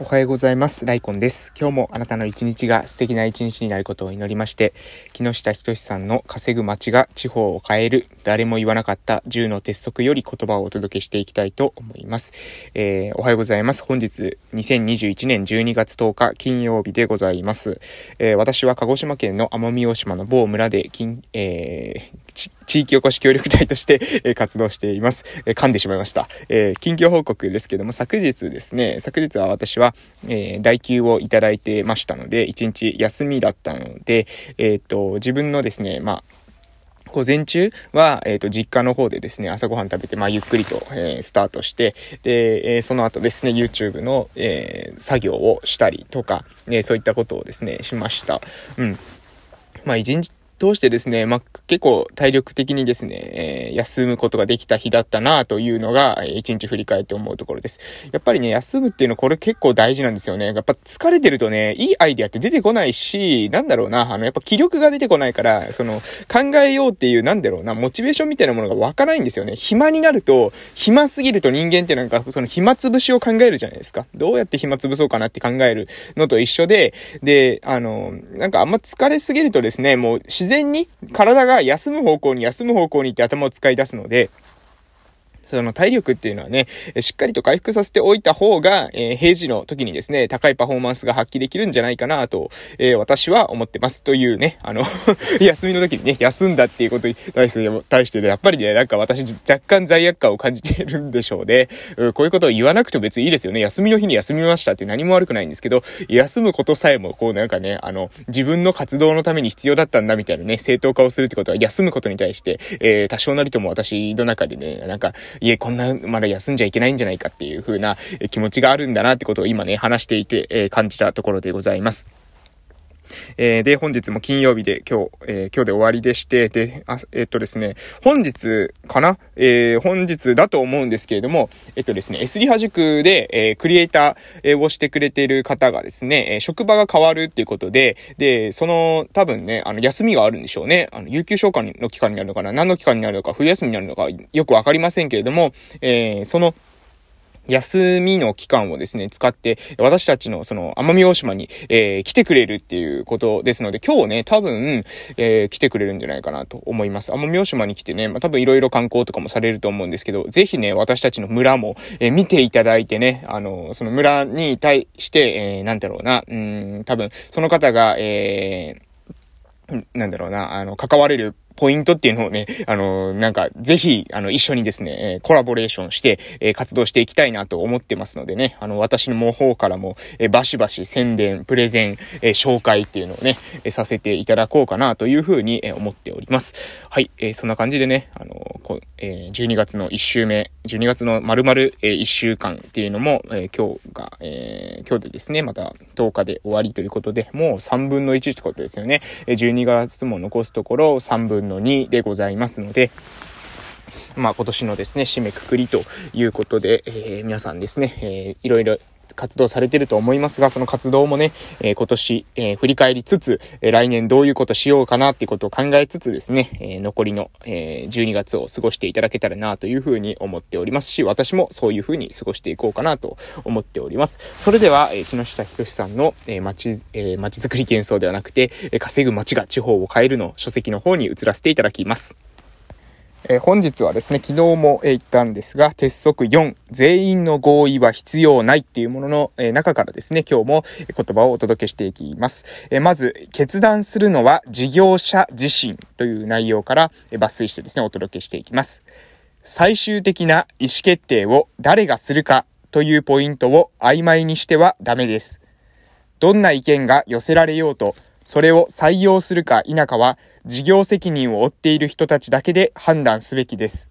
おはようございます。ライコンです。今日もあなたの一日が素敵な一日になることを祈りまして、木下仁さんの稼ぐ街が地方を変える、誰も言わなかった10の鉄則より言葉をお届けしていきたいと思います。えー、おはようございます。本日、2021年12月10日金曜日でございます。えー、私は鹿児島県の奄美大島の某村で、えー、地域おこし協力隊として、え活動しています。え噛んでしまいました。え近況報告ですけども、昨日ですね、昨日は私は、え代休をいただいてましたので、1日休みだったので、えっ、と、自分のですね、まあ、午前中は、えっ、ー、と、実家の方でですね、朝ごはん食べて、まあ、ゆっくりと、えー、スタートして、で、えー、その後ですね、YouTube の、え作業をしたりとか、ね、そういったことをですね、しました。うん。まあ、一日通してですね、まあ、結構体力的にですね、えー、休むことができた日だったなというのが、一日振り返って思うところです。やっぱりね、休むっていうのはこれ結構大事なんですよね。やっぱ疲れてるとね、いいアイディアって出てこないし、なんだろうな、あの、やっぱ気力が出てこないから、その、考えようっていう、なんだろうな、モチベーションみたいなものが湧かないんですよね。暇になると、暇すぎると人間ってなんか、その暇つぶしを考えるじゃないですか。どうやって暇つぶそうかなって考えるのと一緒で、で、あの、なんかあんま疲れすぎるとですね、もう自然に体が休む方向に休む方向にって頭を使い出すので、その体力っていうのはね、しっかりと回復させておいた方が、えー、平時の時にですね、高いパフォーマンスが発揮できるんじゃないかなと、えー、私は思ってます。というね、あの 休みの時にね、休んだっていうことに対して、対してね、やっぱりね、なんか私若干罪悪感を感じてるんでしょうね。うこういうことを言わなくても別にいいですよね。休みの日に休みましたって何も悪くないんですけど、休むことさえも、こうなんかね、あの、自分の活動のために必要だったんだみたいなね、正当化をするってことは、休むことに対して、えー、多少なりとも私の中でね、なんか、いえ、こんな、まだ休んじゃいけないんじゃないかっていう風な気持ちがあるんだなってことを今ね、話していて、え、感じたところでございます。えー、で、本日も金曜日で今日、えー、今日で終わりでして、で、あ、えー、っとですね、本日かな？えー、本日だと思うんですけれども、えっとですね、S リハ塾で、えー、クリエイターをしてくれている方がですね、え職場が変わるっていうことで、で、その、多分ね、あの、休みがあるんでしょうね。あの、有給消化の期間になるのかな？何の期間になるのか、冬休みになるのか、よくわかりませんけれども、えその、休みの期間をですね、使って、私たちのその奄美大島に、えー、来てくれるっていうことですので、今日ね、多分、えー、来てくれるんじゃないかなと思います。奄美大島に来てね、まあ、多分いろいろ観光とかもされると思うんですけど、ぜひね、私たちの村も、えー、見ていただいてね、あの、その村に対して、えー、なんだろうな、うん、多分、その方が、えー、なんだろうな、あの、関われるポイントっていうのをね、あの、なんか、ぜひ、あの、一緒にですね、えコラボレーションして、え活動していきたいなと思ってますのでね、あの、私の方からも、えバシバシ宣伝、プレゼン、え紹介っていうのをね、えさせていただこうかなというふうに、え思っております。はい、えそんな感じでね、あの、こえ12月の1週目、12月の丸々、え1週間っていうのも、え今日が、え今日でですね、また10日で終わりということで、もう3分の1ってことですよね。え12月も残すところ3分のの2でございますので、まあ今年のですね、締めくくりということで、えー、皆さんですね、えー、いろいろ活動されてると思いますが、その活動もね、えー、今年、えー、振り返りつつ、え、来年どういうことしようかなっていうことを考えつつですね、え残りの、え12月を過ごしていただけたらなというふうに思っておりますし、私もそういうふうに過ごしていこうかなと思っております。それでは、え木下仁さんの、え街、え街づくり幻想ではなくて、え稼ぐ街が地方を変えるの書籍の方に移らせていただきます。え、本日はですね、昨日も、言ったんですが、鉄則4、全員の合意は必要ないっていうものの、え、中からですね、今日も言葉をお届けしていきます。えまず、決断するのは事業者自身という内容から、抜粋してですね、お届けしていきます。最終的な意思決定を誰がするかというポイントを曖昧にしてはダメです。どんな意見が寄せられようと、それを採用するか否かは事業責任を負っている人たちだけで判断すべきです。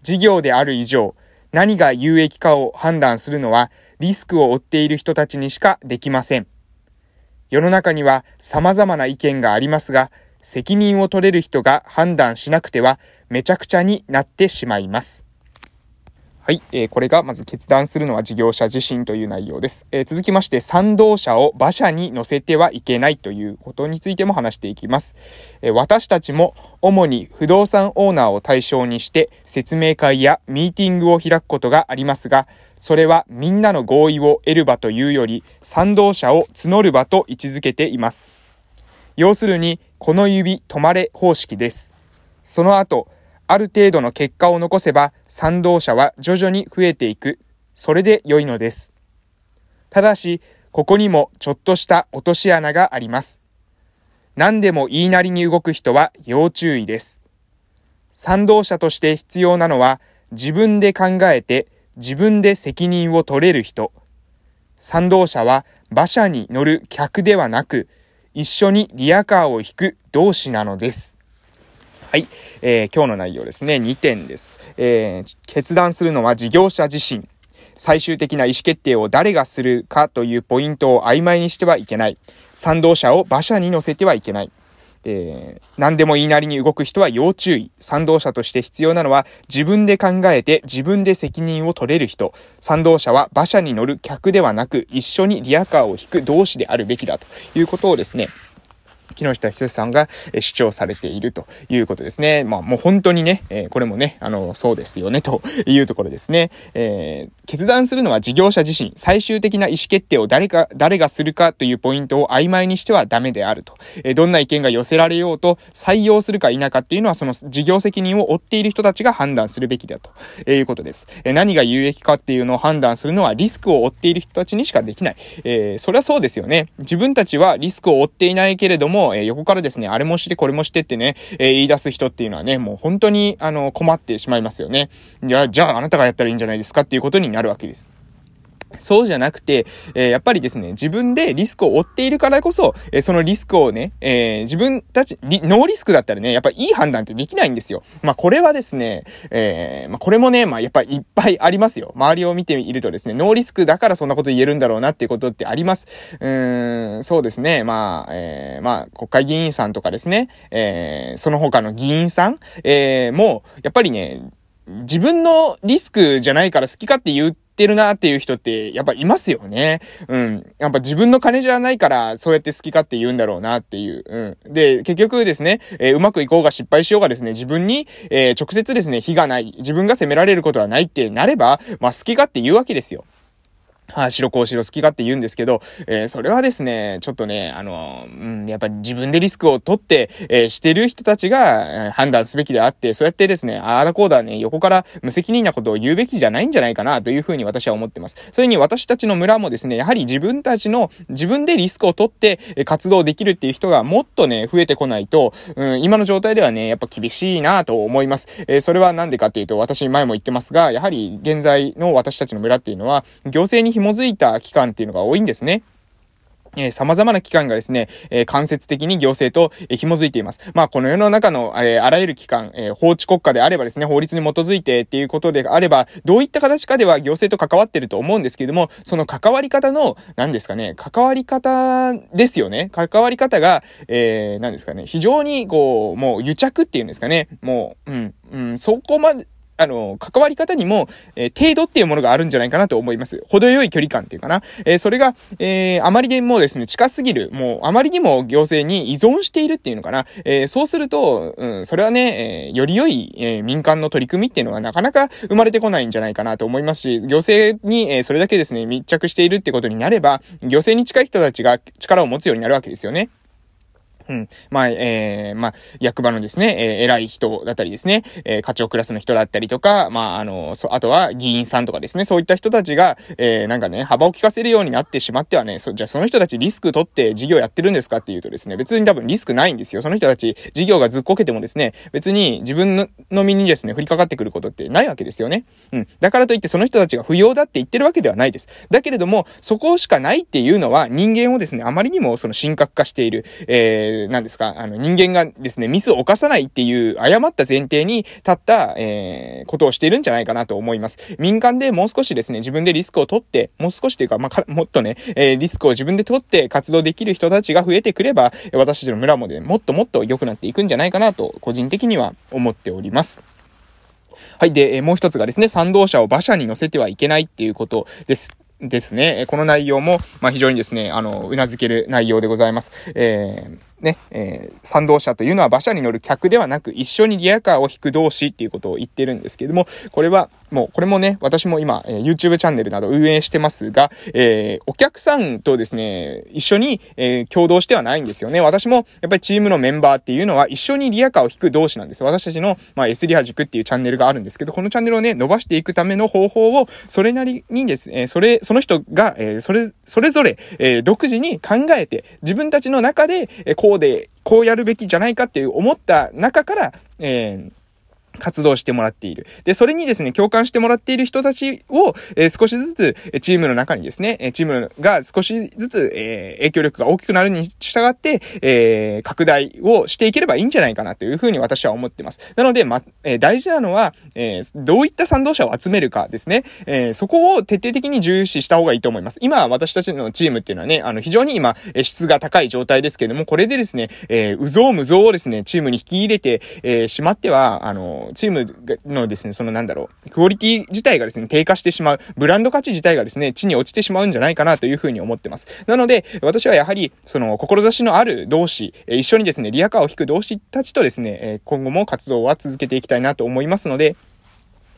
事業である以上、何が有益かを判断するのはリスクを負っている人たちにしかできません。世の中には様々な意見がありますが、責任を取れる人が判断しなくてはめちゃくちゃになってしまいます。はい、えー、これがまず決断するのは事業者自身という内容です。えー、続きまして、賛同者を馬車に乗せてはいけないということについても話していきます。えー、私たちも主に不動産オーナーを対象にして説明会やミーティングを開くことがありますが、それはみんなの合意を得る場というより、賛同者を募る場と位置づけています。要するに、この指止まれ方式です。その後、ある程度の結果を残せば賛同者は徐々に増えていく。それで良いのです。ただし、ここにもちょっとした落とし穴があります。何でも言いなりに動く人は要注意です。賛同者として必要なのは自分で考えて自分で責任を取れる人。賛同者は馬車に乗る客ではなく一緒にリアカーを引く同士なのです。はい、えー、今日の内容ですね、2点です。えー、決断するのは事業者自身。最終的な意思決定を誰がするかというポイントを曖昧にしてはいけない。賛同者を馬車に乗せてはいけない。えー、何でも言いなりに動く人は要注意。賛同者として必要なのは自分で考えて自分で責任を取れる人。賛同者は馬車に乗る客ではなく一緒にリアカーを引く同士であるべきだということをですね、木下久さんが主張されているということですね。まあもう本当にね、えー、これもね、あの、そうですよね、というところですね。えー、決断するのは事業者自身、最終的な意思決定を誰か、誰がするかというポイントを曖昧にしてはダメであると。えー、どんな意見が寄せられようと、採用するか否かっていうのはその事業責任を負っている人たちが判断するべきだということです。え、何が有益かっていうのを判断するのはリスクを負っている人たちにしかできない。え、それはそうですよね。自分たちはリスクを負っていないけれどもも、えー、横からですね、あれもしてこれもしてってね、えー、言い出す人っていうのはね、もう本当に、あの、困ってしまいますよね。じゃあ、じゃああなたがやったらいいんじゃないですかっていうことになるわけです。そうじゃなくて、えー、やっぱりですね、自分でリスクを負っているからこそ、えー、そのリスクをね、えー、自分たち、ノーリスクだったらね、やっぱいい判断ってできないんですよ。まあこれはですね、えまあこれもね、まあやっぱいっぱいありますよ。周りを見ているとですね、ノーリスクだからそんなこと言えるんだろうなっていうことってあります。うーん、そうですね、まあ、えまあ国会議員さんとかですね、えその他の議員さん、えもう、やっぱりね、自分のリスクじゃないから好き勝手言うってるなっていう人って、やっぱいますよね。うん。やっぱ自分の金じゃないから、そうやって好き勝手言うんだろうなっていう。うん。で、結局ですね、えー、うまくいこうが失敗しようがですね、自分に、えー、直接ですね、非がない、自分が責められることはないってなれば、まあ好き勝手言うわけですよ。はあ、白こう白好きかって言うんですけど、えー、それはですね、ちょっとね、あの、うん、やっぱり自分でリスクを取って、えー、してる人たちが、えー、判断すべきであって、そうやってですね、ああだこうだね、横から無責任なことを言うべきじゃないんじゃないかな、というふうに私は思ってます。それに私たちの村もですね、やはり自分たちの、自分でリスクを取って、え活動できるっていう人がもっとね、増えてこないと、うん、今の状態ではね、やっぱ厳しいなと思います。えそれはなんでかっていうと、私前も言ってますが、やはり現在の私たちの村っていうのは、行政に紐づいた期間っていうのが多いんですね。えー、様々な機関がですね、えー、間接的に行政と、えー、紐づいています。まあ、この世の中の、えー、あらゆる機関、えー、法治国家であればですね、法律に基づいてっていうことであれば、どういった形かでは行政と関わってると思うんですけれども、その関わり方の、何ですかね、関わり方ですよね。関わり方が、えー、何ですかね、非常に、こう、もう癒着っていうんですかね、もう、うん、うん、そこまで、あの、関わり方にも、えー、程度っていうものがあるんじゃないかなと思います。程よい距離感っていうかな。えー、それが、えー、あまりでもですね、近すぎる、もう、あまりにも行政に依存しているっていうのかな。えそうすると、うん、それはね、えより良い、え民間の取り組みっていうのがなかなか生まれてこないんじゃないかなと思いますし、行政に、えそれだけですね、密着しているってことになれば、行政に近い人たちが力を持つようになるわけですよね。うん。まあ、えー、まあ、役場のですね、えー、偉い人だったりですね、えー、課長クラスの人だったりとか、まあ、あの、そ、あとは議員さんとかですね、そういった人たちが、えー、なんかね、幅を利かせるようになってしまってはね、そ、じゃあその人たちリスク取って事業やってるんですかっていうとですね、別に多分リスクないんですよ。その人たち、事業がずっこけてもですね、別に自分の身にですね、降りかかってくることってないわけですよね。うん。だからといってその人たちが不要だって言ってるわけではないです。だけれども、そこしかないっていうのは人間をですね、あまりにもその神格化している、えー、なんですか、あの、人間がですね、ミスを犯さないっていう誤った前提に立った、えー、ことをしているんじゃないかなと思います。民間でもう少しですね、自分でリスクを取って、もう少しというか、まあ、もっとね、えー、リスクを自分で取って活動できる人たちが増えてくれば、私たちの村もでもっともっと良くなっていくんじゃないかなと、個人的には思っております。はい。で、もう一つがですね、賛同者を馬車に乗せてはいけないっていうことです。ですね。この内容も、まあ、非常にですね、あの、うなずける内容でございます。えーね、えー、賛同者というのは馬車に乗る客ではなく、一緒にリアカーを引く同士っていうことを言ってるんですけども、これは、もう、これもね、私も今、えー、YouTube チャンネルなど運営してますが、えー、お客さんとですね、一緒に、えー、共同してはないんですよね。私も、やっぱりチームのメンバーっていうのは、一緒にリアカーを引く同士なんです。私たちの、まあ、S リハ軸っていうチャンネルがあるんですけど、このチャンネルをね、伸ばしていくための方法を、それなりにですね、それ、その人が、えー、それ、それぞれ、えー、独自に考えて、自分たちの中で、えー、こうで、こうやるべきじゃないかっていう思った中から、えー、活動してもらっている。で、それにですね、共感してもらっている人たちを、えー、少しずつ、チームの中にですね、チームが少しずつ、えー、影響力が大きくなるに従って、えー、拡大をしていければいいんじゃないかなというふうに私は思ってます。なので、ま、え、大事なのは、え、どういった賛同者を集めるかですね。え、そこを徹底的に重視した方がいいと思います。今、私たちのチームっていうのはね、あの、非常に今、質が高い状態ですけれども、これでですね、えー、うぞうむぞうをですね、チームに引き入れて、え、しまっては、あの、チームのですね、そのなんだろう、クオリティ自体がですね、低下してしまう、ブランド価値自体がですね、地に落ちてしまうんじゃないかなというふうに思ってます。なので、私はやはり、その、志のある同士、一緒にですね、リアカーを引く同士たちとですね、今後も活動は続けていきたいなと思いますので、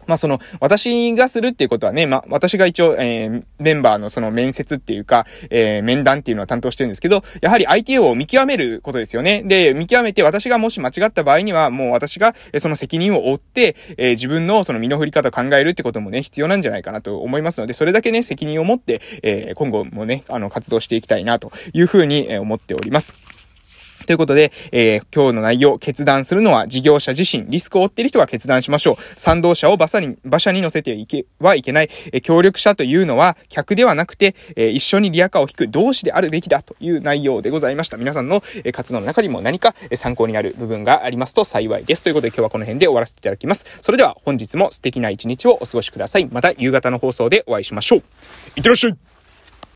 まあその、私がするっていうことはね、まあ私が一応、えー、メンバーのその面接っていうか、えー、面談っていうのは担当してるんですけど、やはり相手を見極めることですよね。で、見極めて私がもし間違った場合には、もう私がその責任を負って、えー、自分のその身の振り方を考えるってこともね、必要なんじゃないかなと思いますので、それだけね、責任を持って、えー、今後もね、あの、活動していきたいなというふうに思っております。ということで、えー、今日の内容、決断するのは事業者自身、リスクを負っている人が決断しましょう。賛同者を馬車に、馬車に乗せていけ、はいけない。えー、協力者というのは、客ではなくて、えー、一緒にリアカーを引く同志であるべきだという内容でございました。皆さんの、え活動の中にも何か、え参考になる部分がありますと幸いです。ということで今日はこの辺で終わらせていただきます。それでは本日も素敵な一日をお過ごしください。また夕方の放送でお会いしましょう。いってらっしゃい